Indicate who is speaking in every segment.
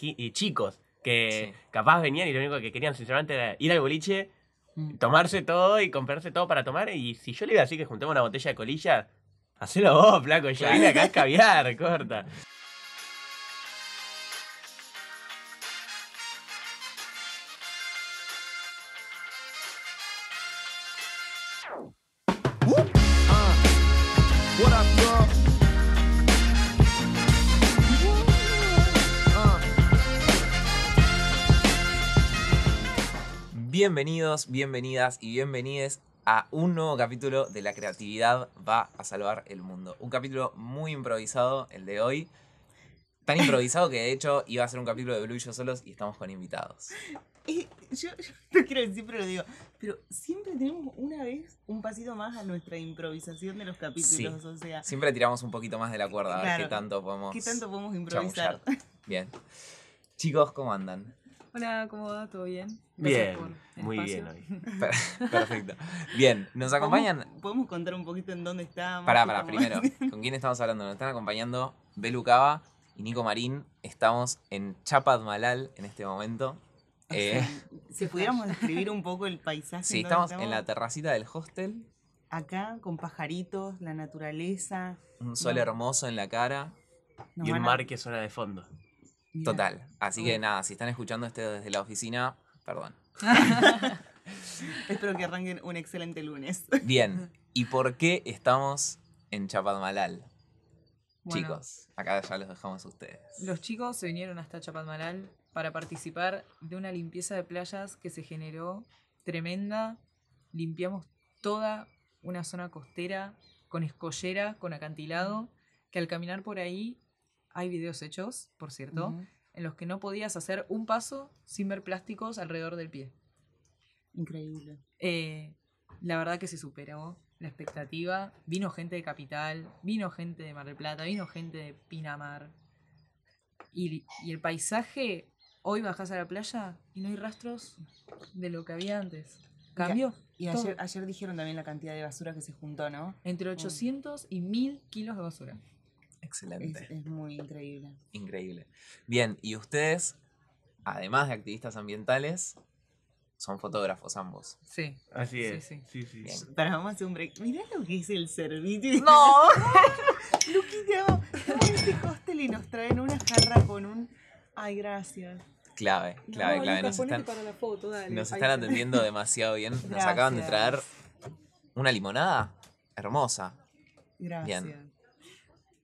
Speaker 1: eh, chicos que capaz venían y lo único que querían sinceramente era ir al boliche, tomarse todo y comprarse todo para tomar. Y si yo le iba a decir que juntemos una botella de colilla, hacelo vos, flaco.
Speaker 2: Claro.
Speaker 1: vine acá a escabiar, corta.
Speaker 2: Bienvenidos, bienvenidas y bienvenides a un nuevo capítulo de La creatividad va a salvar el mundo. Un capítulo muy improvisado, el de hoy. Tan improvisado que de hecho iba a ser un capítulo de Blue y yo solos y estamos con invitados.
Speaker 3: Eh, yo, yo no quiero decir, pero lo digo. Pero siempre tenemos una vez un pasito más a nuestra improvisación de los capítulos. O sea,
Speaker 2: Siempre tiramos un poquito más de la cuerda a ver
Speaker 3: Claro.
Speaker 2: qué tanto podemos
Speaker 3: ¿qué tanto podemos improvisar?
Speaker 2: chamullar. Bien. Chicos, ¿cómo andan?
Speaker 4: Hola, ¿cómo va? ¿Todo bien?
Speaker 1: Bien,
Speaker 4: Gracias por el
Speaker 1: muy
Speaker 4: espacio.
Speaker 1: bien hoy.
Speaker 2: Per- Perfecto. Bien, ¿nos acompañan?
Speaker 3: ¿Podemos, contar un poquito en dónde estamos?
Speaker 2: Pará, pará,
Speaker 3: estamos
Speaker 2: primero? ¿con quién estamos hablando? Nos están acompañando Belu Cava y Nico Marín. Estamos en Chapadmalal en este momento. Eh,
Speaker 3: si pudiéramos describir un poco el paisaje.
Speaker 2: sí,
Speaker 3: donde
Speaker 2: estamos en la terracita del hostel,
Speaker 3: Acá, con pajaritos, la naturaleza.
Speaker 2: un sol
Speaker 3: No.
Speaker 2: hermoso en la cara.
Speaker 3: nos
Speaker 1: Y un
Speaker 3: van a-
Speaker 1: mar que suena de fondo.
Speaker 2: Total. Así que nada, si están escuchando este desde la oficina, perdón.
Speaker 3: Espero que arranquen un excelente lunes.
Speaker 2: Bien, ¿y por qué estamos en Chapadmalal?
Speaker 4: Bueno,
Speaker 2: Chicos, acá ya los dejamos a ustedes.
Speaker 4: Los chicos se vinieron hasta Chapadmalal para participar de una limpieza de playas que se generó tremenda. Limpiamos toda una zona costera con escollera, con acantilado, que al caminar por ahí hay videos hechos, por cierto, en los que no podías hacer un paso sin ver plásticos alrededor del pie.
Speaker 3: Increíble.
Speaker 4: Eh, la verdad que se superó la expectativa. Vino gente de Capital, vino gente de Mar del Plata, vino gente de Pinamar. Y, y el paisaje, hoy bajás a la playa y no hay rastros de lo que había antes. Cambió.
Speaker 3: Y ayer, ayer dijeron también la cantidad de basura que se juntó, ¿no?
Speaker 4: Entre 800 y 1000 kilos de basura.
Speaker 2: Excelente.
Speaker 3: es muy increíble.
Speaker 2: Increíble. Bien, y ustedes, además de activistas ambientales, son fotógrafos ambos.
Speaker 4: Sí.
Speaker 1: Así
Speaker 4: Sí,
Speaker 1: es.
Speaker 4: sí.
Speaker 1: Sí, sí.
Speaker 3: Para, vamos a hacer un break. Mirá lo que es el servicio.
Speaker 4: ¡No!
Speaker 3: Luquita, este hostel y nos traen una jarra con un. Ay, gracias.
Speaker 2: Clave, clave,
Speaker 4: No,
Speaker 2: clave. Nos están,
Speaker 4: para la foto, dale.
Speaker 2: nos están
Speaker 4: está.
Speaker 2: atendiendo demasiado bien. Nos acaban de traer una limonada hermosa.
Speaker 3: Gracias.
Speaker 2: Bien.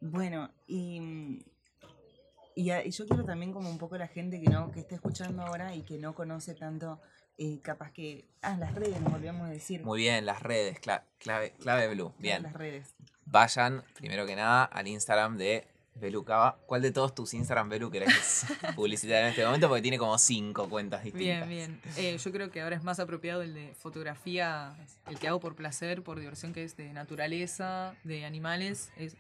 Speaker 3: Bueno, y, y, a- y yo quiero también como un poco la gente que no, que está escuchando ahora y que no conoce tanto, eh, capaz que. Ah, las redes, nos volvíamos a decir.
Speaker 2: Muy bien, las redes, cla- clave, clave Blue. Bien.
Speaker 3: Las redes.
Speaker 2: Vayan, primero que nada, al Instagram de Belu Cava. ¿Cuál de todos tus Instagram, Belu, querés publicitar en este momento? Porque tiene como cinco cuentas distintas.
Speaker 4: Bien, bien. Eh, yo creo que ahora es más apropiado el de fotografía, el que hago por placer, por diversión, que es de naturaleza, de animales, es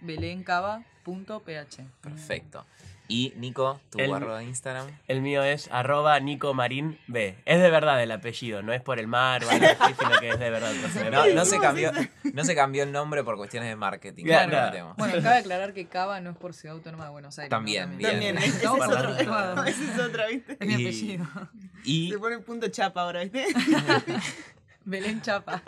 Speaker 4: belencava.ph.
Speaker 2: Perfecto. Y Nico, tu
Speaker 1: El-
Speaker 2: arroba de Instagram.
Speaker 1: El mío es arroba Nico Marín B. Es de verdad el apellido, no es por el mar o algo así, sino que es de verdad. sea,
Speaker 2: No, no se cambió, no se cambió el nombre por cuestiones de marketing.
Speaker 1: Claro.
Speaker 2: lo prometemos.
Speaker 4: Bueno, cabe aclarar que Cava no es por Ciudad Autónoma de Buenos Aires. ¿no?
Speaker 2: También, bien.
Speaker 3: También, ese es
Speaker 4: No,
Speaker 3: otro. Ese es otra, ¿viste?
Speaker 4: Es mi
Speaker 2: Y-
Speaker 4: apellido.
Speaker 2: Y,
Speaker 3: Se pone punto chapa ahora, ¿viste?
Speaker 4: Belén Chapa.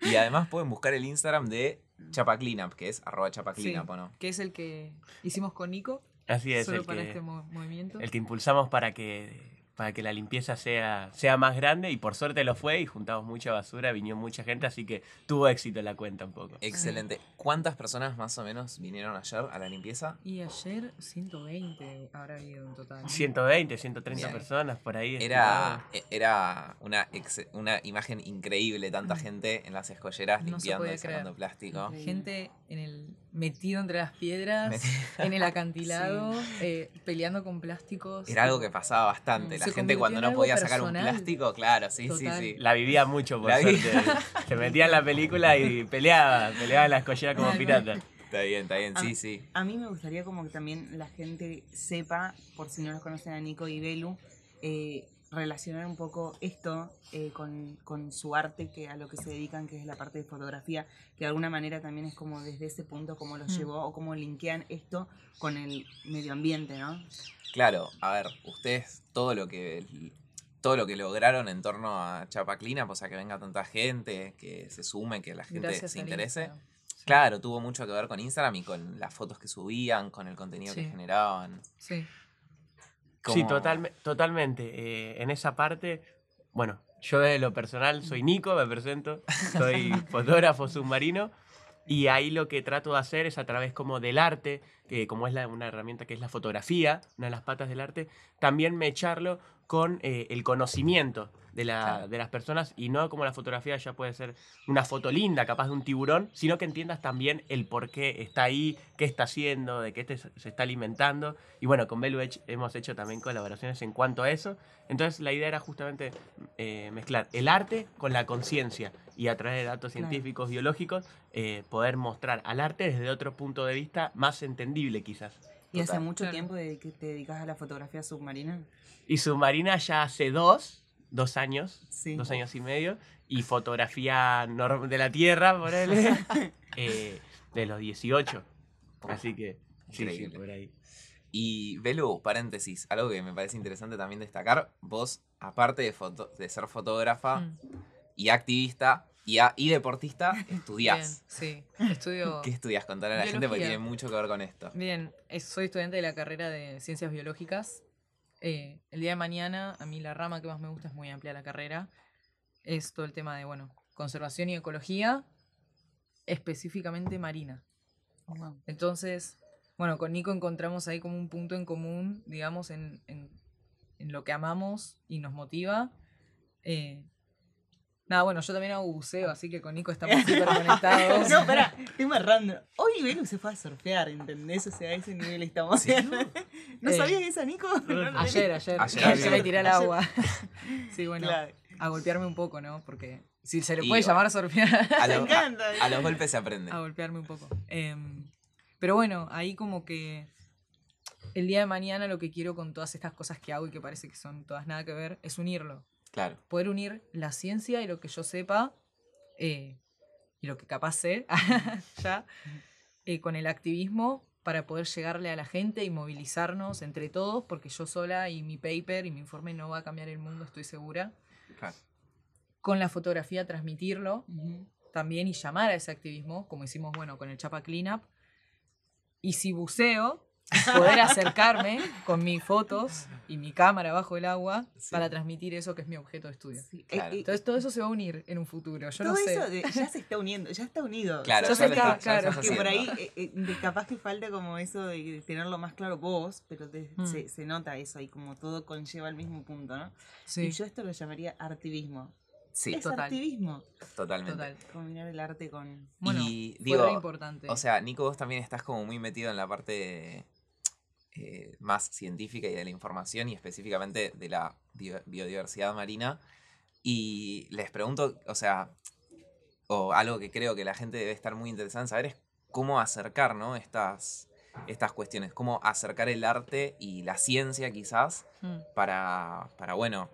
Speaker 2: y además pueden buscar el Instagram de Chapa Cleanup, que es arroba Chapa
Speaker 4: Sí,
Speaker 2: Cleanup, ¿o no?
Speaker 4: que es el que hicimos con Nico,
Speaker 1: Así es,
Speaker 4: solo
Speaker 1: el
Speaker 4: para
Speaker 1: que,
Speaker 4: este mo- movimiento.
Speaker 1: el que impulsamos para que, para que la limpieza sea, sea más grande y por suerte lo fue y juntamos mucha basura, vino mucha gente, así que tuvo éxito la cuenta un poco.
Speaker 2: Excelente. ¿Cuántas personas más o menos vinieron ayer a la limpieza?
Speaker 4: Y ayer 120 habrá habido en total.
Speaker 1: 120, 130
Speaker 2: Bien.
Speaker 1: personas por ahí.
Speaker 2: Era, e- era una, ex- una imagen increíble, tanta gente en las escolleras
Speaker 4: No
Speaker 2: limpiando y sacando plástico.
Speaker 3: Increíble.
Speaker 4: Gente en el metido entre las piedras,
Speaker 2: Metido.
Speaker 4: en el acantilado, eh, peleando con plásticos.
Speaker 2: Era algo que pasaba bastante.
Speaker 4: Mm,
Speaker 2: La gente cuando no podía sacar un plástico, claro, sí,
Speaker 4: Total.
Speaker 2: sí, sí.
Speaker 1: La vivía mucho, por
Speaker 2: La
Speaker 1: suerte. Se metía en la película y peleaba, peleaba en la escollera como pirata.
Speaker 2: Está bien, está bien, sí, sí.
Speaker 3: A mí me gustaría como que también la gente sepa, por si no los conocen a Nico y Belu, eh, relacionar un poco esto eh, con, con su arte, que a lo que se dedican, que es la parte de fotografía, que de alguna manera también es como desde ese punto cómo los
Speaker 4: Mm.
Speaker 3: llevó o cómo linkean esto con el medio ambiente, ¿no?
Speaker 2: Claro, a ver, ustedes todo lo que todo lo que lograron en torno a Chapaclina, pues a que venga tanta gente, que se sume, que la gente
Speaker 4: Gracias
Speaker 2: se interese.
Speaker 4: Sí.
Speaker 2: Claro, tuvo mucho que ver con Instagram y con las fotos que subían, con el contenido que generaban.
Speaker 4: Sí.
Speaker 1: Sí, totalme- totalmente. Eh, en esa parte, bueno, yo de lo personal soy Nico, me presento, soy fotógrafo submarino y ahí lo que trato de hacer es a través como del arte, que como es la- una herramienta que es la fotografía, una de las patas del arte, también me echarlo con eh, el conocimiento de, la-
Speaker 2: Claro.
Speaker 1: de las personas y no como la fotografía ya puede ser una foto linda, capaz de un tiburón, sino que entiendas también el por qué está ahí, qué está haciendo, de qué te- se está alimentando. Y bueno, con Belu hemos hecho también colaboraciones en cuanto a eso. Entonces la idea era justamente eh, mezclar el arte con la conciencia y a través de datos
Speaker 3: Claro.
Speaker 1: científicos, biológicos, eh, poder mostrar al arte desde otro punto de vista más entendible quizás.
Speaker 3: ¿Y hace mucho
Speaker 4: Claro.
Speaker 3: tiempo de que te dedicas a la fotografía submarina?
Speaker 1: Y Submarina ya hace dos, dos años,
Speaker 3: Sí.
Speaker 1: dos años y medio, y fotografía norm- de la Tierra, por de los 18. Así que, sí, por ahí.
Speaker 2: Y Belu, paréntesis, algo que me parece interesante también destacar, vos, aparte de, foto- de ser fotógrafa
Speaker 4: Mm.
Speaker 2: y activista y, a- y deportista, estudiás.
Speaker 4: Bien, sí. Estudio.
Speaker 2: ¿Qué estudias? Contale a la gente porque tiene mucho que ver con esto.
Speaker 4: Bien, es- soy estudiante de la carrera de Ciencias Biológicas. Eh, el día de mañana, a mí la rama que más me gusta es muy amplia la carrera. Es todo el tema de, bueno, conservación y ecología, específicamente marina. Entonces, bueno, con Nico encontramos ahí como un punto en común, digamos, en, en- en lo que amamos y nos motiva. Eh, nada, bueno, yo también hago buceo, así que con Nico estamos súper conectados.
Speaker 3: No, pará, estoy marrando. Hoy Belu se fue a surfear, ¿entendés? O sea, a ese nivel estamos.
Speaker 2: Sí.
Speaker 3: ¿No
Speaker 4: Eh,
Speaker 3: sabías eso, Nico? No, no,
Speaker 4: Ayer, ayer.
Speaker 2: Ayer,
Speaker 4: Ayer, me tiré al agua. Sí, bueno,
Speaker 3: Claro.
Speaker 4: a golpearme un poco, ¿no? Porque si se le puede llamar surfear,
Speaker 2: A,
Speaker 3: Me
Speaker 2: lo- a-
Speaker 3: encanta.
Speaker 2: a los golpes se aprende.
Speaker 4: a golpearme un poco. Em, pero bueno, ahí como que el día de mañana lo que quiero con todas estas cosas que hago y que parece que son todas nada que ver, es unirlo.
Speaker 2: Claro.
Speaker 4: Poder unir la ciencia y lo que yo sepa eh, y lo que capaz sé ya eh, con el activismo para poder llegarle a la gente y movilizarnos entre todos, porque yo sola y mi paper y mi informe no va a cambiar el mundo, estoy segura.
Speaker 2: claro.
Speaker 4: Con la fotografía transmitirlo también y llamar a ese activismo, como hicimos, bueno, con el Chapa Cleanup. Y si buceo, poder acercarme con mis fotos y mi cámara bajo el agua
Speaker 2: Sí.
Speaker 4: para transmitir eso que es mi objeto de estudio.
Speaker 3: Sí.
Speaker 2: Claro.
Speaker 3: Eh, eh,
Speaker 4: Entonces todo eso se va a unir en un futuro. Yo
Speaker 3: todo
Speaker 4: no sé.
Speaker 3: eso de- ya se está uniendo, ya está unido.
Speaker 2: Claro,
Speaker 4: Yo
Speaker 2: ya ya lo
Speaker 4: claro,
Speaker 2: estás
Speaker 3: que por ahí eh, eh, capaz que falta como eso de tenerlo más claro vos, pero te-
Speaker 4: Mm.
Speaker 3: se, se nota eso y como todo conlleva el mismo punto, ¿no?
Speaker 4: Sí,
Speaker 3: Y yo esto lo llamaría artivismo.
Speaker 2: Sí,
Speaker 3: es
Speaker 4: total.
Speaker 3: activismo.
Speaker 2: totalmente.
Speaker 4: total.
Speaker 3: Combinar el arte con...
Speaker 4: Bueno,
Speaker 2: y digo,
Speaker 4: importante.
Speaker 2: o sea, Nico, vos también estás como muy metido en la parte eh, más científica y de la información y específicamente de la biodiversidad marina. Y les pregunto, o sea, o algo que creo que la gente debe estar muy interesada en saber es cómo acercar, ¿no? Estas, estas cuestiones, cómo acercar el arte y la ciencia quizás
Speaker 4: Mm,
Speaker 2: para, para bueno,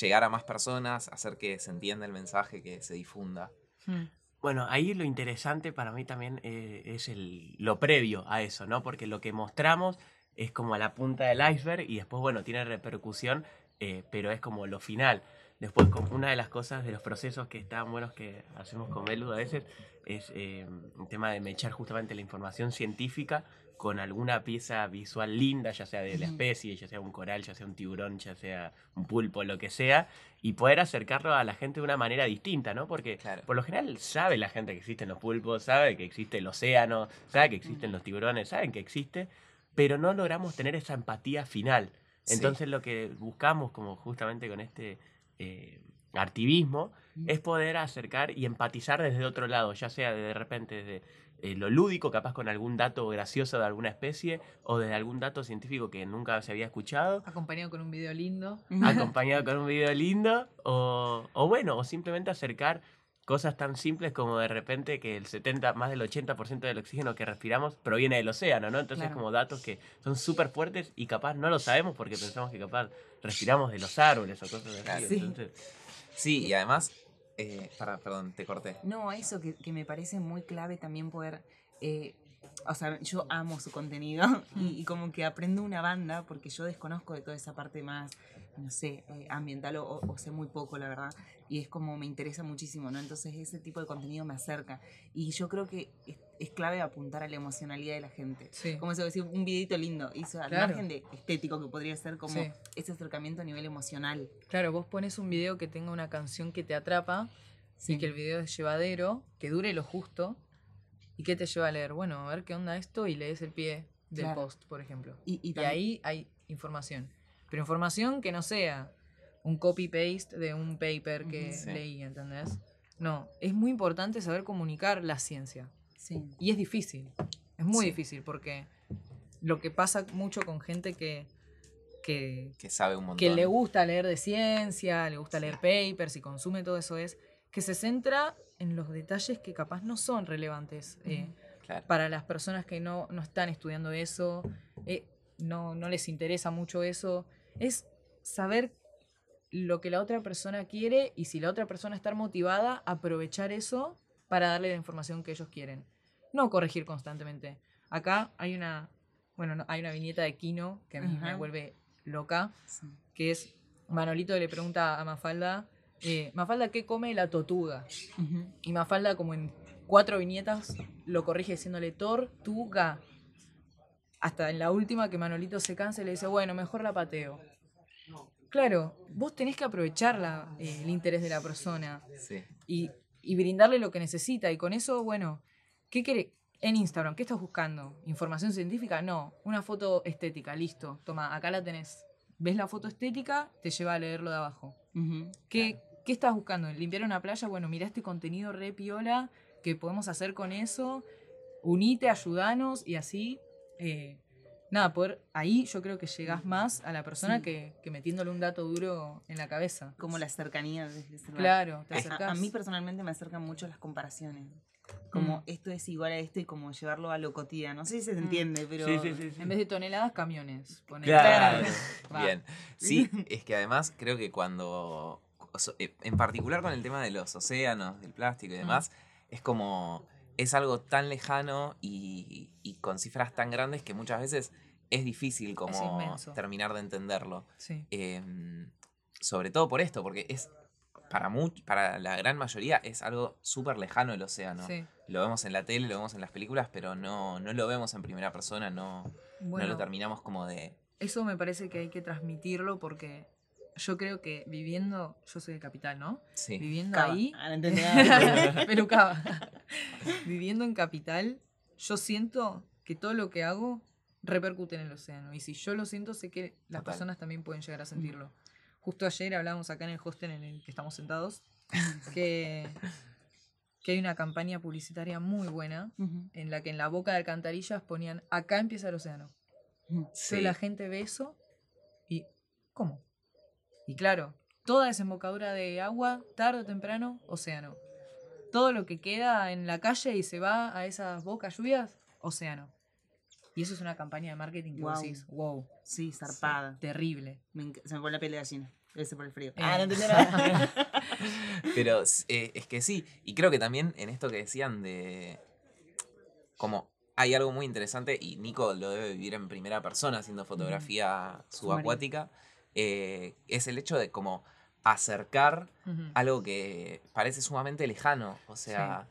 Speaker 2: llegar a más personas, hacer que se entienda el mensaje, que se difunda.
Speaker 4: mm.
Speaker 1: Bueno, ahí lo interesante para mí también eh, es el, lo previo a eso, ¿no? Porque lo que mostramos es como a la punta del iceberg y después, bueno, tiene repercusión, eh, pero es como lo final. Después, como una de las cosas de los procesos que están buenos que hacemos con Belu a veces es eh, un tema de mechar justamente la información científica con alguna pieza visual linda, ya sea de la especie, ya sea un coral, ya sea un tiburón, ya sea un pulpo, lo que sea, y poder acercarlo a la gente de una manera distinta, ¿no? Porque
Speaker 2: Claro.
Speaker 1: por lo general sabe la gente que existen los pulpos, sabe que existe el océano, sabe que existen los tiburones, saben que existe, pero no logramos tener esa empatía final.
Speaker 2: Sí.
Speaker 1: Entonces lo que buscamos, como justamente con este eh, activismo, es poder acercar y empatizar desde otro lado, ya sea de repente desde eh, lo lúdico, capaz con algún dato gracioso de alguna especie, o desde algún dato científico que nunca se había escuchado,
Speaker 4: Acompañado con un video lindo.
Speaker 1: acompañado con un video lindo, o, o bueno, o simplemente acercar cosas tan simples como de repente que el 70, más del 80% del oxígeno que respiramos proviene del océano, ¿no? Entonces
Speaker 4: Claro.
Speaker 1: como datos que son súper fuertes y capaz no lo sabemos porque pensamos que capaz respiramos de los árboles o cosas así.
Speaker 2: Claro.
Speaker 3: Sí.
Speaker 1: Entonces,
Speaker 2: Sí, y además, eh, para, perdón, te corté.
Speaker 3: No, eso que, que me parece muy clave también poder. eh, o sea, yo amo su contenido y, y como que aprendo una banda porque yo desconozco de toda esa parte más, no sé, eh, ambiental o, o- o sé muy poco, la verdad. Y es como me interesa muchísimo, ¿no? Entonces ese tipo de contenido me acerca. Y yo creo que es, es clave apuntar a la emocionalidad de la gente.
Speaker 4: Sí.
Speaker 3: Como eso decir, un videito lindo. Eso, al
Speaker 4: Claro.
Speaker 3: margen de estético que podría ser como
Speaker 4: Sí.
Speaker 3: ese acercamiento a nivel emocional.
Speaker 4: Claro, vos pones un video que tenga una canción que te atrapa y que el video es llevadero, que dure lo justo. ¿Y qué te lleva a leer? Bueno, a ver qué onda esto y lees el pie del
Speaker 3: Claro.
Speaker 4: post, por ejemplo.
Speaker 3: Y, y
Speaker 4: Y ahí hay información. Pero información que no sea un copy-paste de un paper que.
Speaker 2: Sí.
Speaker 4: leí, ¿entendés? No, es muy importante saber comunicar la ciencia.
Speaker 3: Sí.
Speaker 4: Y es difícil. Es muy
Speaker 3: Sí.
Speaker 4: difícil porque lo que pasa mucho con gente que, que,
Speaker 2: Que sabe un montón.
Speaker 4: que le gusta leer de ciencia, le gusta leer papers y consume todo eso es que se centra en los detalles que capaz no son relevantes eh,
Speaker 2: Claro.
Speaker 4: para las personas que no, no están estudiando eso, eh, no, no les interesa mucho eso. Es saber lo que la otra persona quiere y si la otra persona está motivada, aprovechar eso para darle la información que ellos quieren. No corregir constantemente. Acá hay una, bueno, no, hay una viñeta de Kino que a mí me vuelve loca,
Speaker 3: sí.
Speaker 4: que es Manolito le pregunta a Mafalda, eh, Mafalda, ¿qué come la totuga?
Speaker 3: Ujú.
Speaker 4: Y Mafalda, como en cuatro viñetas, lo corrige diciéndole tortuga. Hasta en la última que Manolito se cansa y le dice, bueno, mejor la pateo. Claro, vos tenés que aprovechar la- eh, el interés de la persona
Speaker 2: Sí.
Speaker 4: y, y brindarle lo que necesita. Y con eso, bueno, ¿qué quiere? En Instagram, ¿qué estás buscando? ¿Información científica? No, una foto estética, listo. Toma, acá la tenés. ¿Ves la foto estética? Te lleva a leerlo de abajo. ¿Qué, ¿Qué estás buscando? ¿Limpiar una playa? Bueno, mira este contenido re piola que podemos hacer con eso. Unite, ayudanos y así. Eh, nada, poder. Ahí yo creo que llegás más a la persona
Speaker 3: Sí.
Speaker 4: que, que metiéndole un dato duro en la cabeza.
Speaker 3: Como la cercanía desde ese lugar.
Speaker 4: Claro, te
Speaker 3: A-
Speaker 4: acercás.
Speaker 3: A, a mí personalmente me acercan mucho las comparaciones. Como
Speaker 4: Mm.
Speaker 3: esto es igual a esto y como llevarlo a lo cotidiano. No sé si se
Speaker 4: Mm.
Speaker 3: entiende, pero.
Speaker 1: sí, sí, sí, sí.
Speaker 4: En vez de toneladas, camiones.
Speaker 1: Claro.
Speaker 2: Bien. Sí, es que además creo que cuando. eh, En particular con el tema de los océanos, del plástico y demás, es como. Es algo tan lejano y, y con cifras tan grandes que muchas veces es difícil como terminar de entenderlo.
Speaker 4: Sí.
Speaker 2: Em, sobre todo por esto, porque es. Para, much- para la gran mayoría es algo súper lejano el océano.
Speaker 4: sí.
Speaker 2: Lo vemos en la tele, lo vemos en las películas, pero no, no lo vemos en primera persona, no, no lo terminamos como de.
Speaker 4: eso me parece que hay que transmitirlo porque yo creo que viviendo. Yo soy de capital, ¿no?
Speaker 2: Sí.
Speaker 4: Viviendo
Speaker 3: Cava.
Speaker 4: ahí.
Speaker 3: Ah, no entendí nada.
Speaker 4: Pelucaba. Viviendo en capital, yo siento que todo lo que hago repercute en el océano. Y si yo lo siento, sé que las
Speaker 2: Total.
Speaker 4: personas también pueden llegar a sentirlo. Justo ayer hablábamos acá en el hostel en el que estamos sentados que, que hay una campaña publicitaria muy buena en la que en la boca de alcantarillas ponían acá empieza el océano. Entonces la gente ve eso y ¿cómo? Y claro, toda desembocadura de agua, tarde o temprano, océano. Todo lo que queda en la calle y se va a esas bocas lluvias, océano. Y eso es una campaña de marketing que vos
Speaker 3: Guau.
Speaker 4: decís, wow,
Speaker 3: Sí, zarpada.
Speaker 4: terrible.
Speaker 3: Me se me pone la piel de gallina. Ser por el frío.
Speaker 4: Eh.
Speaker 3: Ah, no entendí nada.
Speaker 2: Pero eh, es que sí, y creo que también en esto que decían de como hay algo muy interesante y Nico lo debe vivir en primera persona haciendo fotografía subacuática, eh, es el hecho de como acercar algo que parece sumamente lejano, o sea,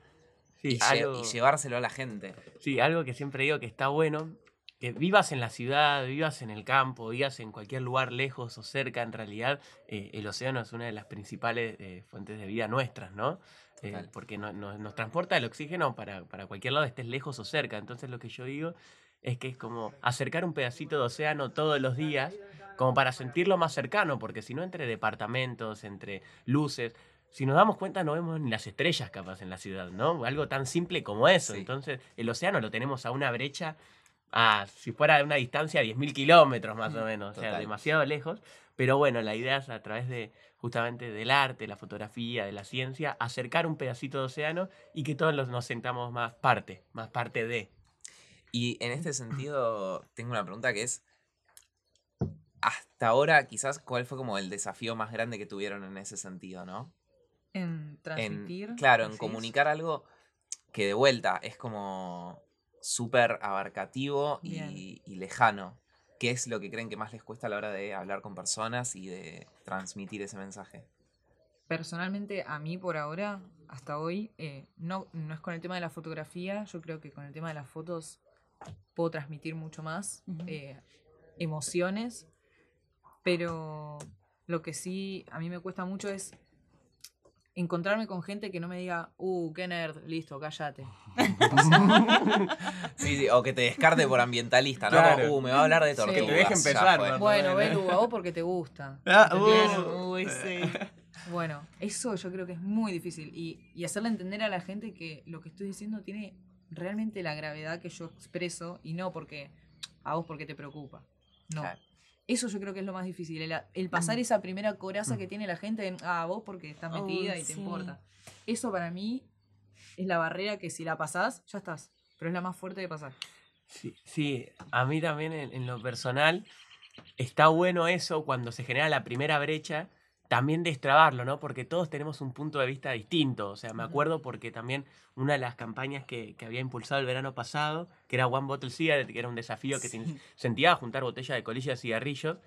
Speaker 1: Sí,
Speaker 2: y, lle-
Speaker 1: algo-
Speaker 2: y llevárselo a la gente.
Speaker 1: Sí, algo que siempre digo que está bueno, que vivas en la ciudad, vivas en el campo, vivas en cualquier lugar lejos o cerca, en realidad eh, el océano es una de las principales eh, fuentes de vida nuestras, ¿no? Eh, porque no- no- nos transporta el oxígeno para, para cualquier lado, estés lejos o cerca. Entonces lo que yo digo es que es como acercar un pedacito de océano todos los días, como para sentirlo más cercano, porque si no entre departamentos, entre luces, si nos damos cuenta no vemos ni las estrellas capaz en la ciudad, ¿no? Algo tan simple como eso.
Speaker 2: Sí.
Speaker 1: Entonces el océano lo tenemos a una brecha a, si fuera de una distancia de 10.000 kilómetros más o menos, o sea, demasiado lejos. Pero bueno, la idea es a través de justamente del arte, la fotografía, de la ciencia, acercar un pedacito de océano y que todos los- nos sentamos más parte, más parte de.
Speaker 2: Y en este sentido, tengo una pregunta que es, hasta ahora quizás, ¿cuál fue como el desafío más grande que tuvieron en ese sentido, no?
Speaker 4: En
Speaker 2: En,
Speaker 4: transmitir.
Speaker 2: claro, en comunicar algo que de vuelta es como súper abarcativo y, y lejano. ¿Qué es lo que creen que más les cuesta a la hora de hablar con personas y de transmitir ese mensaje?
Speaker 4: Personalmente, a mí por ahora, hasta hoy, eh, no, no es con el tema de la fotografía. Yo creo que con el tema de las fotos puedo transmitir mucho más eh, emociones. Pero lo que sí a mí me cuesta mucho es encontrarme con gente que no me diga, uh, qué nerd, listo, cállate.
Speaker 2: Sí, sí, o que te descarte por ambientalista, ¿no?
Speaker 1: Claro.
Speaker 2: Como, uh, me va a hablar de
Speaker 4: Sí. Que te
Speaker 2: tortugas.
Speaker 1: deje
Speaker 2: ya
Speaker 1: empezar. ¿no?
Speaker 4: Bueno. Belu, a vos porque te gusta.
Speaker 1: Ah, uh.
Speaker 3: Uy, sí.
Speaker 4: Bueno, eso yo creo que es muy difícil. Y, y hacerle entender a la gente que lo que estoy diciendo tiene realmente la gravedad que yo expreso y no porque a vos porque te preocupa. No.
Speaker 2: Claro.
Speaker 4: Eso yo creo que es lo más difícil. El, el pasar esa primera coraza que tiene la gente en, ah, vos porque estás metida y te importa. Eso para mí es la barrera que si la pasás, ya estás. Pero es la más fuerte de pasar.
Speaker 1: Sí, sí, a mí también en, en lo personal está bueno eso cuando se genera la primera brecha, también destrabarlo, ¿no? Porque todos tenemos un punto de vista distinto. O sea, me acuerdo porque también una de las campañas que, que había impulsado el verano pasado, que era One Bottle Cigarette, que era un desafío que
Speaker 3: Sí.
Speaker 1: sentía juntar botellas de colilla de cigarrillos.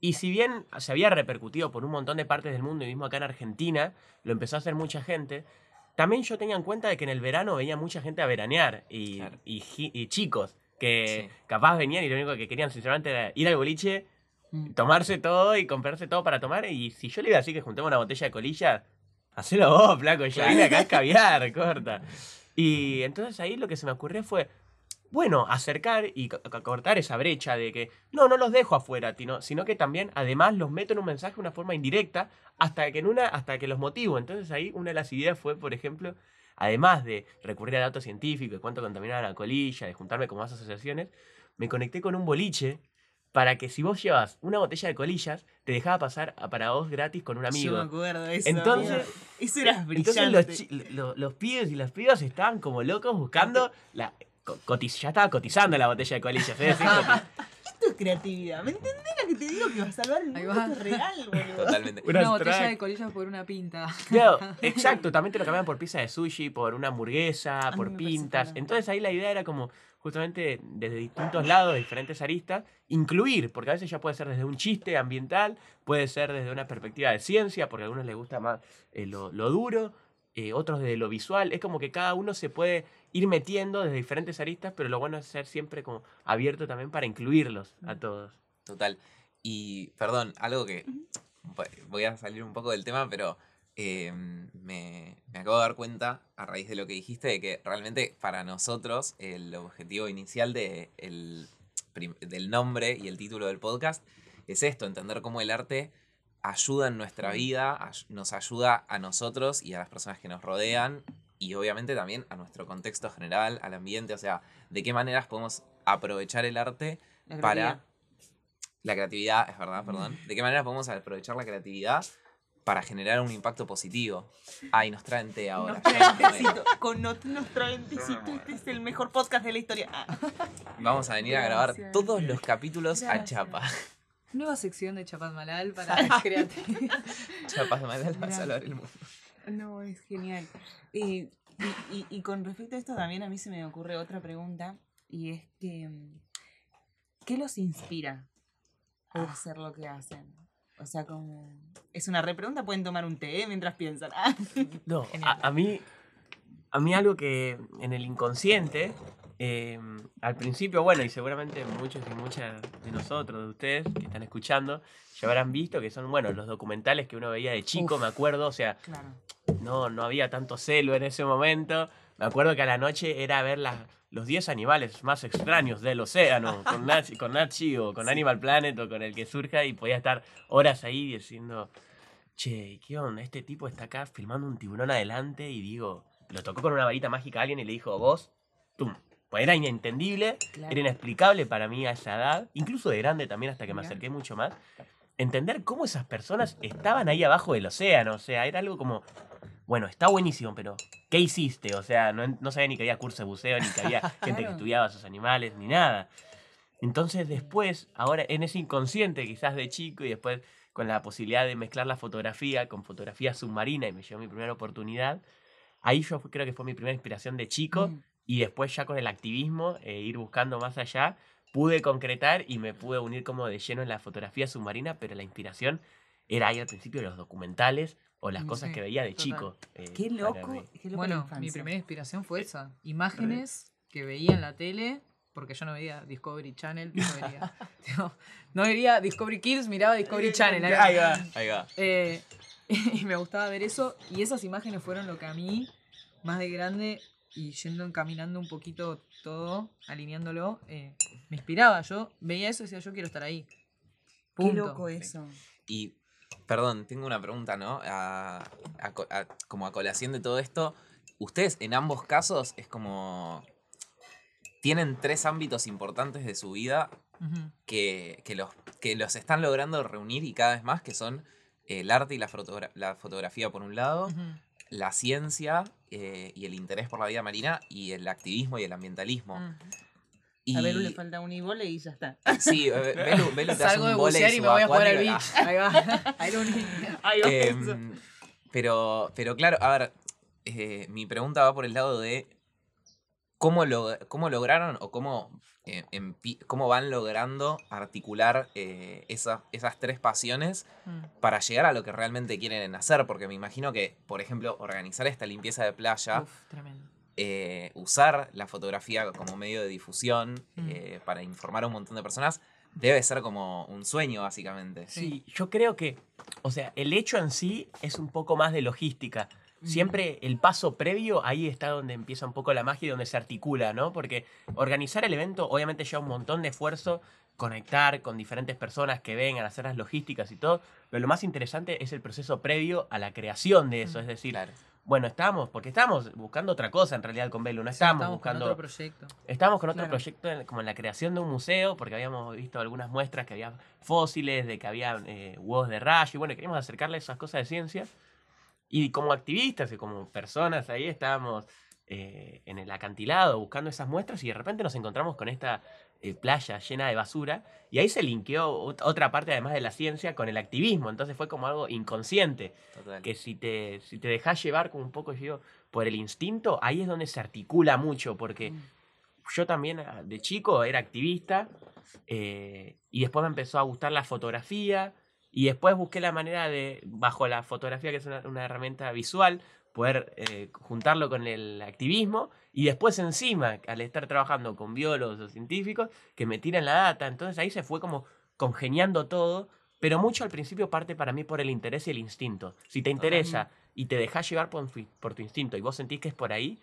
Speaker 1: Y si bien se había repercutido por un montón de partes del mundo y mismo acá en Argentina, lo empezó a hacer mucha gente, también yo tenía en cuenta de que en el verano venía mucha gente a veranear y,
Speaker 2: Claro.
Speaker 1: y chicos que
Speaker 2: Sí.
Speaker 1: capaz venían y lo único que querían sinceramente era ir al boliche. Tomarse todo y comprarse todo para tomar. Y si yo le iba a decir que juntemos una botella de colilla, hacelo vos, flaco,
Speaker 2: Claro.
Speaker 1: vine acá a escabiar, corta. Y entonces ahí lo que se me ocurrió fue, bueno, acercar y co- co- cortar esa brecha de que no, no los dejo afuera, tino- sino que también además los meto en un mensaje de una forma indirecta hasta que en una hasta que los motivo. Entonces ahí una de las ideas fue, por ejemplo, además de recurrir a datos científicos, de cuánto contaminaba la colilla, de juntarme con más asociaciones, me conecté con un boliche para que si vos llevas una botella de colillas, te dejaba pasar a para vos gratis con un
Speaker 3: Yo
Speaker 1: amigo.
Speaker 3: me acuerdo de eso.
Speaker 1: Entonces-
Speaker 3: eso era brillante.
Speaker 1: Entonces los, chi- lo- los pibes y las pibas estaban como locos buscando la... co- cotiz- ya estaba cotizando la botella de colillas. coti-
Speaker 3: Esto es creatividad. ¿Me entendés lo que te digo? Que va a salvar el
Speaker 4: Ahí
Speaker 3: mundo.
Speaker 4: va.
Speaker 3: Esto es real, boludo.
Speaker 2: Totalmente.
Speaker 4: Una botella
Speaker 1: track.
Speaker 4: de colillas por una pinta.
Speaker 1: Claro, exacto, también te lo cambiaban por pizza de sushi, por una hamburguesa, por pintas. Entonces ahí la idea era como justamente desde distintos lados, diferentes aristas, incluir, porque a veces ya puede ser desde un chiste ambiental, puede ser desde una perspectiva de ciencia, porque a algunos les gusta más eh, lo, lo duro, eh, otros desde lo visual. Es como que cada uno se puede ir metiendo desde diferentes aristas, pero lo bueno es ser siempre como abierto también para incluirlos a todos.
Speaker 2: Total. Y, perdón, algo que vo- voy a salir un poco del tema, pero eh, me, me acabo de dar cuenta a raíz de lo que dijiste de que realmente para nosotros el objetivo inicial de el del nombre y el título del podcast es esto, entender cómo el arte ayuda en nuestra vida, ay- nos ayuda a nosotros y a las personas que nos rodean y obviamente también a nuestro contexto general, al ambiente, o sea, de qué maneras podemos aprovechar el arte
Speaker 3: La
Speaker 2: para la creatividad, es verdad, perdón. ¿De qué manera podemos aprovechar la creatividad para generar un impacto positivo? Ay, nos traen té ahora.
Speaker 3: Nos traen tecito, Con no- nos traen tecito. Este es el mejor podcast de la historia. Ah.
Speaker 2: Vamos a venir a grabar todos los capítulos a. Chapa.
Speaker 4: Nueva sección de Chapat Malal para creatividad.
Speaker 2: Chapa Malal va a salvar el mundo.
Speaker 3: No, es genial. Eh, y, y- y con respecto a esto también a mí se me ocurre otra pregunta y es que mm, ¿qué los inspira a hacer lo que hacen? O sea, como es una repregunta, pueden tomar un té mientras piensan.
Speaker 1: No, a, a mí, a mí algo que en el inconsciente, eh, al principio, bueno, y seguramente muchos y muchas de nosotros, de ustedes que están escuchando, ya habrán visto que son, bueno, los documentales que uno veía de chico,
Speaker 4: Uf.
Speaker 1: me acuerdo, o sea,
Speaker 3: Claro.
Speaker 1: no, no había tanto celo en ese momento. Me acuerdo que a la noche era ver las, los 10 animales más extraños del océano, con Nat, con Nat Geo, con Animal Planet o con el que surja, y podía estar horas ahí diciendo, che, ¿qué onda? Este tipo está acá filmando un tiburón adelante y digo, lo tocó con una varita mágica a alguien y le dijo, vos, tum, Pues era inentendible,
Speaker 3: Claro.
Speaker 1: era inexplicable para mí a esa edad, incluso de grande también hasta que me acerqué mucho más, entender cómo esas personas estaban ahí abajo del océano, o sea, era algo como, bueno, está buenísimo, pero ¿qué hiciste? O sea, no, no sabía ni que había curso de buceo, ni que había gente que
Speaker 3: Claro.
Speaker 1: estudiaba esos animales, ni nada. Entonces después, ahora en ese inconsciente quizás de chico y después con la posibilidad de mezclar la fotografía con fotografía submarina y me llevó mi primera oportunidad, ahí yo creo que fue mi primera inspiración de chico
Speaker 3: Mm.
Speaker 1: y después ya con el activismo, eh, ir buscando más allá, pude concretar y me pude unir como de lleno en la fotografía submarina, pero la inspiración era ahí al principio los documentales o las cosas
Speaker 4: sí,
Speaker 1: que veía de
Speaker 4: total.
Speaker 1: chico. eh,
Speaker 3: Qué loco. qué loco
Speaker 4: Bueno, mi primera inspiración fue esa. Imágenes que veía en la tele, porque yo no veía Discovery Channel, no veía, no veía Discovery Kids, miraba Discovery Channel. ahí va.
Speaker 1: Ahí va.
Speaker 2: Ahí va.
Speaker 4: Eh, y me gustaba ver eso. Y esas imágenes fueron lo que a mí, más de grande, y yendo encaminando un poquito todo, alineándolo, eh, me inspiraba. Yo veía eso y decía, yo quiero estar ahí.
Speaker 3: Qué loco eso.
Speaker 2: Y, perdón, tengo una pregunta, ¿no? A- a co- a- como a colación de todo esto, ustedes en ambos casos es como... Tienen tres ámbitos importantes de su vida que, que los, que los están logrando reunir y cada vez más, que son el arte y la, fotogra- la fotografía por un lado, la ciencia eh, y el interés por la vida marina y el activismo y el ambientalismo. Y,
Speaker 3: A Belu le falta un vole y ya está.
Speaker 2: Sí, Belu, Belu te hace
Speaker 4: Salgo de
Speaker 2: un
Speaker 4: bucear y me voy a jugar al beach. Ahí va. Ahí
Speaker 3: va
Speaker 2: Em, pero, pero claro, a ver, eh, mi pregunta va por el lado de cómo, lo, cómo lograron o cómo, eh, cómo van logrando articular eh, esa- esas tres pasiones
Speaker 4: Mm.
Speaker 2: para llegar a lo que realmente quieren hacer. Porque me imagino que, por ejemplo, organizar esta limpieza de playa,
Speaker 4: Uf, tremendo.
Speaker 2: Eh, usar la fotografía como medio de difusión
Speaker 4: Mm.
Speaker 2: eh, para informar a un montón de personas, debe ser como un sueño, básicamente.
Speaker 1: Sí, yo creo que, o sea, el hecho en sí es un poco más de logística. Siempre el paso previo, ahí está donde empieza un poco la magia y donde se articula, ¿no? Porque organizar el evento obviamente lleva un montón de esfuerzo, conectar con diferentes personas que vengan a hacer las logísticas y todo, pero lo más interesante es el proceso previo a la creación de eso,
Speaker 4: Mm.
Speaker 1: es decir,
Speaker 2: Claro.
Speaker 1: Bueno, estábamos, porque estábamos buscando otra cosa en realidad con Belu, no estábamos
Speaker 4: estamos con
Speaker 1: buscando...
Speaker 4: otro proyecto.
Speaker 1: Estábamos con otro
Speaker 3: Claro.
Speaker 1: proyecto en- como en la creación de un museo, porque habíamos visto algunas muestras que había fósiles, de que había eh, huevos de rayo, y bueno, queríamos acercarle esas cosas de ciencia. Y como activistas y como personas ahí estábamos eh, en el acantilado buscando esas muestras y de repente nos encontramos con esta eh, playa llena de basura y ahí se linkeó ot- otra parte además de la ciencia con el activismo, entonces fue como algo inconsciente
Speaker 2: Total.
Speaker 1: que si te, si te dejas llevar como un poco, yo digo, por el instinto, ahí es donde se articula mucho, porque
Speaker 3: Mm.
Speaker 1: yo también ah, de chico era activista eh, y después me empezó a gustar la fotografía y después busqué la manera de, bajo la fotografía, que es una, una herramienta visual, poder eh, juntarlo con el activismo y después encima, al estar trabajando con biólogos o científicos, que me tiran la data, entonces ahí se fue como congeniando todo, pero mucho al principio parte para mí por el interés y el instinto. Si te interesa y te dejas llevar por, tu- por tu instinto y vos sentís que es por ahí,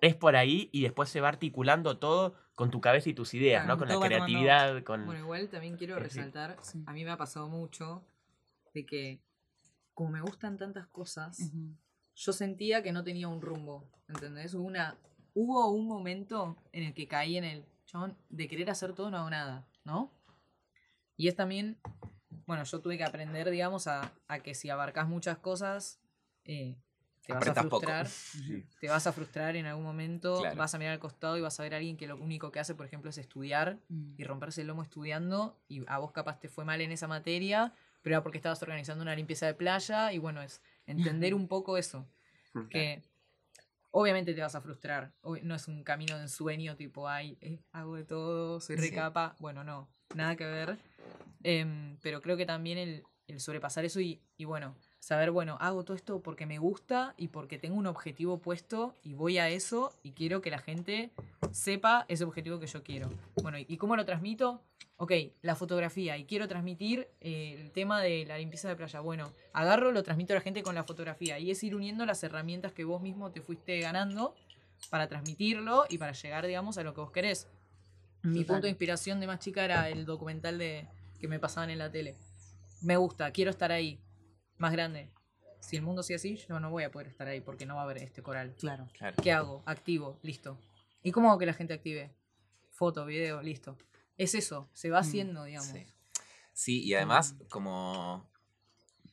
Speaker 1: es por ahí y después se va articulando todo con tu cabeza y tus ideas,
Speaker 3: Claro,
Speaker 1: ¿no? Con la
Speaker 3: tomando-
Speaker 1: creatividad, con...
Speaker 4: Bueno, igual también quiero resaltar,
Speaker 3: Sí.
Speaker 4: a mí me ha pasado mucho de que como me gustan tantas cosas. Yo sentía que no tenía un rumbo, ¿entendés? Hubo, una, hubo un momento en el que caí en el chabón de querer hacer todo, no hago nada, ¿no? Y es también, bueno, yo tuve que aprender, digamos, a, a que si abarcas muchas cosas, eh, te vas
Speaker 2: Apretas
Speaker 4: a
Speaker 2: poco.
Speaker 4: frustrar. Te vas a frustrar en algún momento,
Speaker 2: Claro.
Speaker 4: vas a mirar al costado y vas a ver a alguien que lo único que hace, por ejemplo, es estudiar
Speaker 3: Mm.
Speaker 4: y romperse el lomo estudiando y a vos capaz te fue mal en esa materia, pero era porque estabas organizando una limpieza de playa y bueno, es entender un poco eso, que obviamente te vas a frustrar, no es un camino de ensueño tipo, ay, eh, hago de todo, soy
Speaker 2: Sí.
Speaker 4: recapa, bueno, no, nada que ver, Em, pero creo que también el, el sobrepasar eso y, y bueno, saber, bueno, hago todo esto porque me gusta y porque tengo un objetivo puesto y voy a eso y quiero que la gente sepa ese objetivo que yo quiero. Bueno, ¿y cómo lo transmito? Ok, la fotografía y quiero transmitir eh, el tema de la limpieza de playa. Bueno, agarro, lo transmito a la gente con la fotografía y es ir uniendo las herramientas que vos mismo te fuiste ganando para transmitirlo y para llegar, digamos, a lo que vos querés. Mi punto de inspiración de más chica era el documental de, que me pasaban en la tele. Me gusta, quiero estar ahí, más grande. Si el mundo sigue así, yo no voy a poder estar ahí porque no va a haber este coral.
Speaker 3: Claro.
Speaker 2: Claro.
Speaker 4: ¿Qué hago? Activo, listo. ¿Y cómo hago que la gente active? Foto, video, listo. Es eso, se va
Speaker 3: Mm,
Speaker 4: haciendo, digamos.
Speaker 2: Sí. Sí, y además, como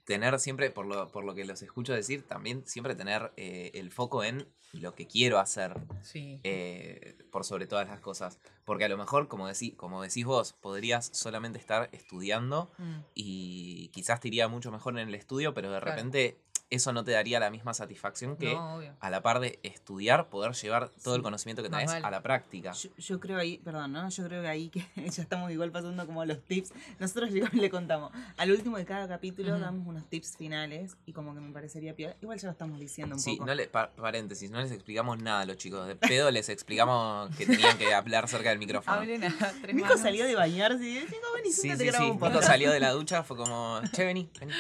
Speaker 2: tener siempre, por lo, por lo que los escucho decir, también siempre tener eh, el foco en lo que quiero hacer
Speaker 4: Sí.
Speaker 2: eh, por sobre todas las cosas. Porque a lo mejor, como, decí, como decís vos, podrías solamente estar estudiando
Speaker 4: Mm,
Speaker 2: y quizás te iría mucho mejor en el estudio, pero de
Speaker 4: Claro.
Speaker 2: repente eso no te daría la misma satisfacción que
Speaker 4: No,
Speaker 2: a la par de estudiar, poder llevar todo el
Speaker 3: Sí.
Speaker 2: conocimiento que tenés
Speaker 4: vale.
Speaker 2: a la práctica.
Speaker 3: Yo, yo creo ahí, perdón, ¿no? Yo creo que ahí que ya estamos igual pasando como los tips. Nosotros le contamos. Al último de cada capítulo
Speaker 4: Ujú.
Speaker 3: damos unos tips finales y como que me parecería peor. Igual ya lo estamos diciendo un
Speaker 2: Sí,
Speaker 3: poco.
Speaker 2: no le, pa- paréntesis, no les explicamos nada a los chicos. De pedo les explicamos que tenían que hablar cerca del micrófono.
Speaker 4: Hablen a tres
Speaker 3: Nico
Speaker 4: manos.
Speaker 3: salió de bañarse y dijo, vení,
Speaker 2: Sí, sí,
Speaker 3: grabo
Speaker 2: sí.
Speaker 3: un
Speaker 2: Nico
Speaker 3: podcast".
Speaker 2: salió de la ducha, fue como, che, vení, vení.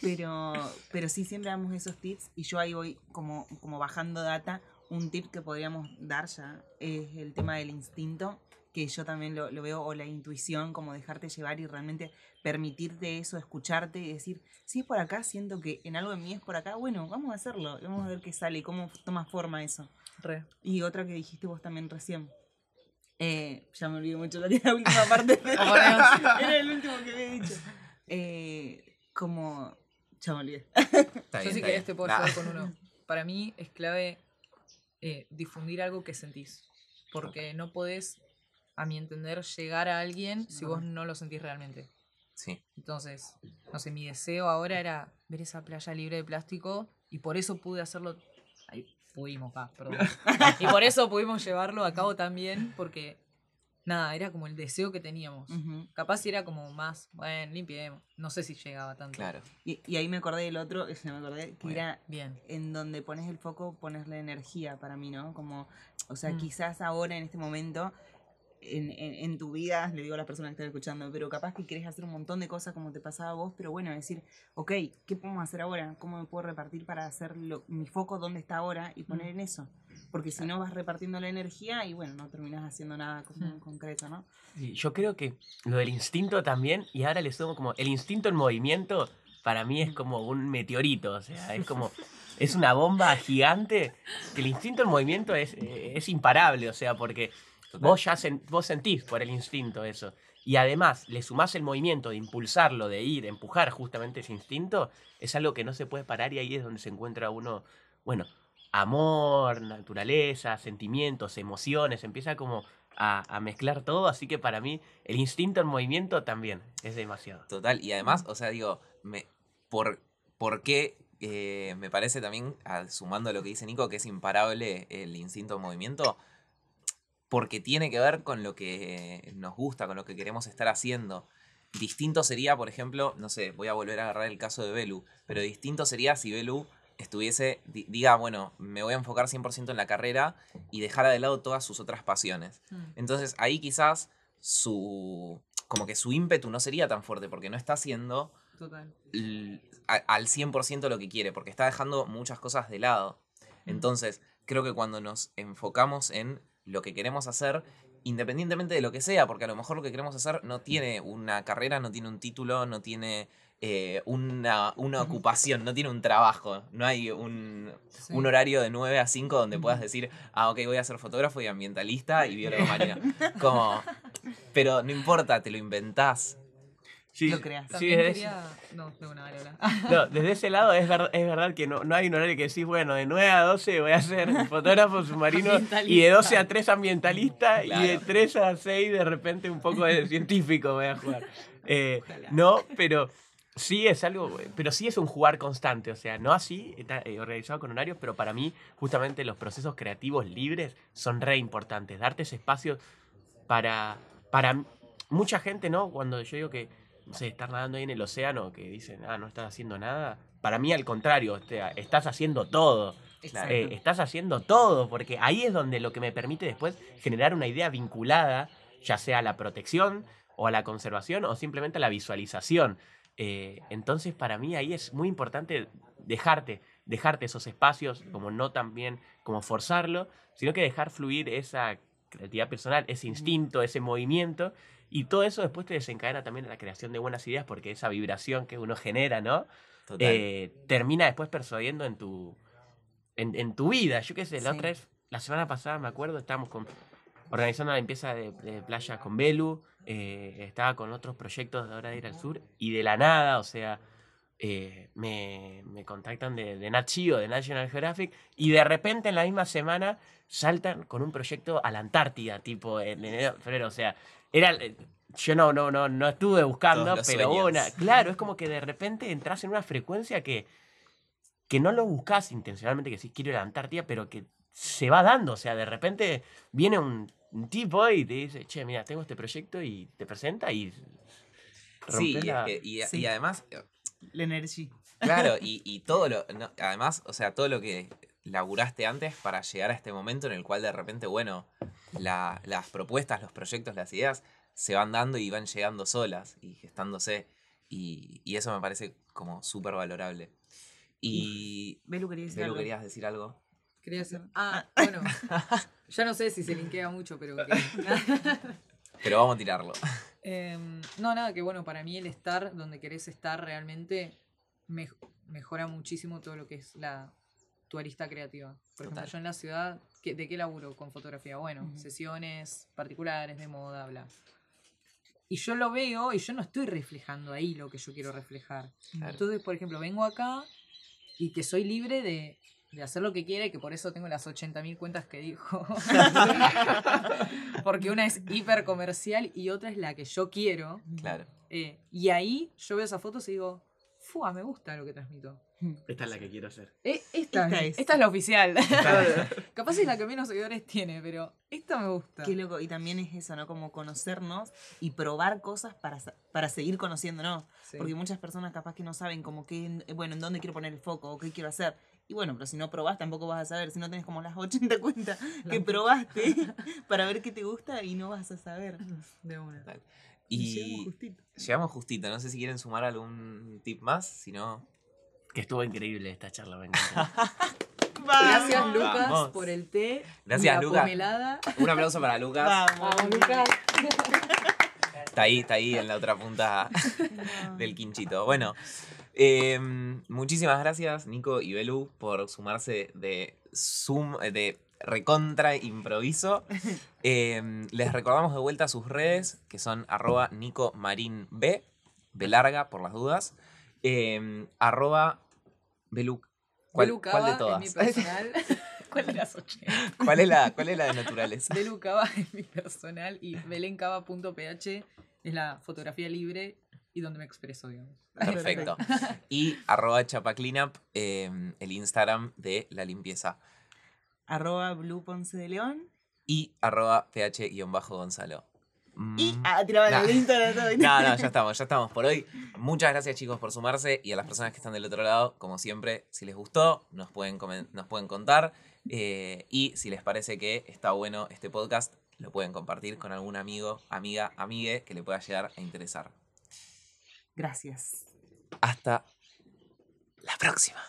Speaker 3: Pero, pero sí, siempre damos esos tips y yo ahí voy como, como bajando data. Un tip que podríamos dar ya es el tema del instinto, que yo también lo, lo veo, o la intuición, como dejarte llevar y realmente permitirte eso, escucharte y decir, si es por acá, siento que en algo de mí es por acá, bueno, vamos a hacerlo, vamos a ver qué sale y cómo toma forma eso.
Speaker 4: Re.
Speaker 3: Y otra que dijiste vos también recién. Eh, ya me olvidé mucho la última parte. Era el último que había dicho. Eh, como... Ya me olvidé.
Speaker 2: Está
Speaker 4: Yo
Speaker 2: bien,
Speaker 4: si
Speaker 2: está
Speaker 4: querés
Speaker 2: bien.
Speaker 4: te puedo
Speaker 2: Nah.
Speaker 4: ayudar con uno. Para mí es clave eh, difundir algo que sentís. Porque no podés, a mi entender, llegar a alguien si vos no lo sentís realmente.
Speaker 2: Sí,
Speaker 4: Entonces, no sé, mi deseo ahora era ver esa playa libre de plástico y por eso pude hacerlo. Ahí pudimos, va, perdón. y por eso pudimos llevarlo a cabo también, porque nada, era como el deseo que teníamos.
Speaker 3: Ujú.
Speaker 4: Capaz si era como más, bueno, limpiemos. No sé si llegaba tanto.
Speaker 2: claro.
Speaker 3: Y, y ahí me acordé del otro, ese me acordé, que era
Speaker 4: Bien.
Speaker 3: en donde pones el foco, pones la energía para mí, ¿no? Como, o sea,
Speaker 4: Mm.
Speaker 3: quizás ahora en este momento, en, en, en tu vida, le digo a las personas que están escuchando, pero capaz que querés hacer un montón de cosas como te pasaba a vos, pero bueno, decir, ok, ¿qué podemos hacer ahora? ¿Cómo me puedo repartir para hacer lo- mi foco dónde está ahora y poner en eso? Porque si no vas repartiendo la energía y bueno, no terminas haciendo nada como
Speaker 4: Mm.
Speaker 3: concreto, ¿no?
Speaker 1: Sí, yo creo que lo del instinto también, y ahora le sumo como el instinto en movimiento, para mí es como un meteorito, o sea, es como, es una bomba gigante, que el instinto en movimiento es, eh, es imparable, o sea, porque vos ya sen- vos sentís por el instinto eso, y además le sumás el movimiento de impulsarlo, de ir, empujar justamente ese instinto, es algo que no se puede parar y ahí es donde se encuentra uno, bueno, amor, naturaleza, sentimientos, emociones, empieza como a, a mezclar todo, así que para mí el instinto en movimiento también es demasiado.
Speaker 2: Total, y además, o sea, digo, me, por, ¿por qué eh, me parece también, sumando a lo que dice Nico, que es imparable el instinto de movimiento? Porque tiene que ver con lo que nos gusta, con lo que queremos estar haciendo. Distinto sería, por ejemplo, no sé, voy a volver a agarrar el caso de Belu, pero distinto sería si Belu estuviese, di- diga, bueno, me voy a enfocar 100% en la carrera y dejara de lado todas sus otras pasiones.
Speaker 4: Mm.
Speaker 2: Entonces ahí quizás su. como que su ímpetu no sería tan fuerte porque no está haciendo
Speaker 4: Total.
Speaker 2: al 100% lo que quiere, porque está dejando muchas cosas de lado.
Speaker 4: Mm.
Speaker 2: Entonces, creo que cuando nos enfocamos en lo que queremos hacer, independientemente de lo que sea, porque a lo mejor lo que queremos hacer no tiene una carrera, no tiene un título, no tiene eh, una, una ocupación, no tiene un trabajo, no hay un,
Speaker 4: Sí.
Speaker 2: un horario de 9 a 5 donde puedas decir, ah, ok, voy a ser fotógrafo y ambientalista y biólogo marino. Como, pero no importa, te lo inventás.
Speaker 1: Sí,
Speaker 3: Lo creas.
Speaker 1: sí,
Speaker 4: También
Speaker 1: desde,
Speaker 4: quería... No, de una vale, hola.
Speaker 1: no, desde ese lado es, ver- es verdad que no, no hay un horario que decís, bueno, de 9 a 12 voy a ser fotógrafo submarino y de 12 a 3 ambientalista y de
Speaker 2: Claro.
Speaker 1: 3 a 6 de repente un poco de científico voy a jugar. Eh, no, pero sí es algo, pero sí es un jugar constante, o sea, no así está, eh, organizado con horarios, pero para mí justamente los procesos creativos libres son re importantes, darte ese espacio para, para mucha gente, ¿no? Cuando yo digo que, no sé, estar nadando ahí en el océano, que dicen, ah, no estás haciendo nada, para mí al contrario, o sea, estás haciendo todo. Eh, estás haciendo todo, porque ahí es donde lo que me permite después generar una idea vinculada, ya sea a la protección o a la conservación o simplemente a la visualización. Eh, entonces, para mí ahí es muy importante dejarte, dejarte esos espacios, como no también como forzarlo, sino que dejar fluir esa creatividad personal, ese instinto, ese movimiento, y todo eso después te desencadena también en la creación de buenas ideas, porque esa vibración que uno genera, ¿no?
Speaker 2: Total.
Speaker 1: eh, termina después persuadiendo en tu, en, en tu vida. Yo qué sé, la
Speaker 3: Sí.
Speaker 1: otra vez la semana pasada, me acuerdo, estábamos con, organizando la limpieza de, de playa con Belu, eh, estaba con otros proyectos de Hora de Ir al Sur, y de la nada, o sea, eh, me, me contactan de, de Nat Geo, de National Geographic, y de repente en la misma semana saltan con un proyecto a la Antártida, tipo en enero, febrero, o sea, era... eh, Yo no, no, no, no estuve buscando, pero hubo una,
Speaker 2: sueños.
Speaker 1: claro, es como que de repente entras en una frecuencia que, que no lo buscas intencionalmente, que sí quiero ir a la Antártida, pero que se va dando. O sea, de repente viene un, un tipo y te dice, che, mira, tengo este proyecto y te presenta y.
Speaker 2: Sí, y, es
Speaker 1: la-
Speaker 2: que- y-
Speaker 3: Sí.
Speaker 2: y además,
Speaker 3: La energía.
Speaker 2: claro, y, y todo lo. no, además, o sea, todo lo que laburaste antes para llegar a este momento en el cual de repente, bueno, la- las propuestas, los proyectos, las ideas se van dando y van llegando solas y gestándose. Y, y eso me parece como súper valorable. Y.
Speaker 3: Belu quería decir
Speaker 2: Belu,
Speaker 3: algo.
Speaker 2: ¿querías decir algo?
Speaker 4: Quería hacer. Ah, bueno. Ya no sé si se linkea mucho, pero.
Speaker 2: Pero vamos a tirarlo.
Speaker 4: Em, no, nada, que bueno, para mí el estar donde querés estar realmente mej- mejora muchísimo todo lo que es la tu arista creativa. Por ejemplo,
Speaker 2: Total.
Speaker 4: yo en la ciudad, ¿qué- ¿de qué laburo con fotografía? Bueno,
Speaker 3: Ujú.
Speaker 4: sesiones particulares de moda, bla. Y yo lo veo y yo no estoy reflejando ahí lo que yo quiero reflejar.
Speaker 2: Claro.
Speaker 4: Entonces, por ejemplo, vengo acá y que soy libre de, de hacer lo que quiera y que por eso tengo las 80.000 cuentas que dijo. Porque una es hiper comercial y otra es la que yo quiero.
Speaker 2: Claro.
Speaker 4: Eh, y ahí yo veo esas fotos y digo, ¡fua! Me gusta lo que transmito.
Speaker 1: Esta es la que quiero hacer.
Speaker 4: Eh, esta,
Speaker 3: Esta
Speaker 4: es.
Speaker 3: es.
Speaker 4: esta es la oficial. Capaz es la que menos seguidores tiene, pero esta me gusta.
Speaker 3: Qué loco. Y también es eso, ¿no? Como conocernos y probar cosas para, para seguir conociéndonos.
Speaker 4: Sí.
Speaker 3: Porque muchas personas capaz que no saben como que, bueno, en dónde quiero poner el foco o qué quiero hacer. Y bueno, pero si no probás tampoco vas a saber. Si no tenés como las 80 cuentas que probaste para ver qué te gusta y no vas a saber.
Speaker 4: De una.
Speaker 2: Total.
Speaker 3: llegamos
Speaker 2: Y
Speaker 3: justito.
Speaker 2: llegamos justito. No sé si quieren sumar algún tip más. Si no.
Speaker 1: Que estuvo increíble esta charla, me encantó.
Speaker 4: Gracias. Lucas,
Speaker 2: Vamos.
Speaker 4: por el té.
Speaker 2: Gracias,
Speaker 4: la
Speaker 2: Lucas.
Speaker 4: pomelada.
Speaker 2: Un aplauso para Lucas.
Speaker 3: Vamos.
Speaker 4: Vamos, Lucas.
Speaker 2: Está ahí, está ahí en la otra punta del quinchito. Bueno, eh, muchísimas gracias, Nico y Belu, por sumarse de Zoom, eh, de recontra improviso. Eh, les recordamos de vuelta sus redes, que son arroba Nico Marín B, B larga por las dudas. Eh, arroba Belu. ¿Cuál, de todas?
Speaker 4: Es mi personal. ¿Cuál de las 80?
Speaker 2: ¿Cuál, es la, ¿Cuál es la de naturales?
Speaker 4: Belu Cava es mi personal y belencava.ph es la fotografía libre y donde me expreso, digamos.
Speaker 2: Perfecto. Y arroba Chapa Cleanup, eh, el Instagram de la limpieza.
Speaker 3: Arroba Blue Ponce de León.
Speaker 2: Y arroba ph-gonzalo.
Speaker 3: Y
Speaker 2: Mm.
Speaker 3: ah, tiraba
Speaker 2: Nah.
Speaker 3: el Instagram todo.
Speaker 2: No, no, ya estamos, ya estamos por hoy. Muchas gracias chicos por sumarse y a las personas que están del otro lado, como siempre, si les gustó, nos pueden, nos pueden contar. eh, y si les parece que está bueno este podcast, lo pueden compartir con algún amigo, amiga, amigue que le pueda llegar a interesar.
Speaker 3: Gracias.
Speaker 2: Hasta la próxima.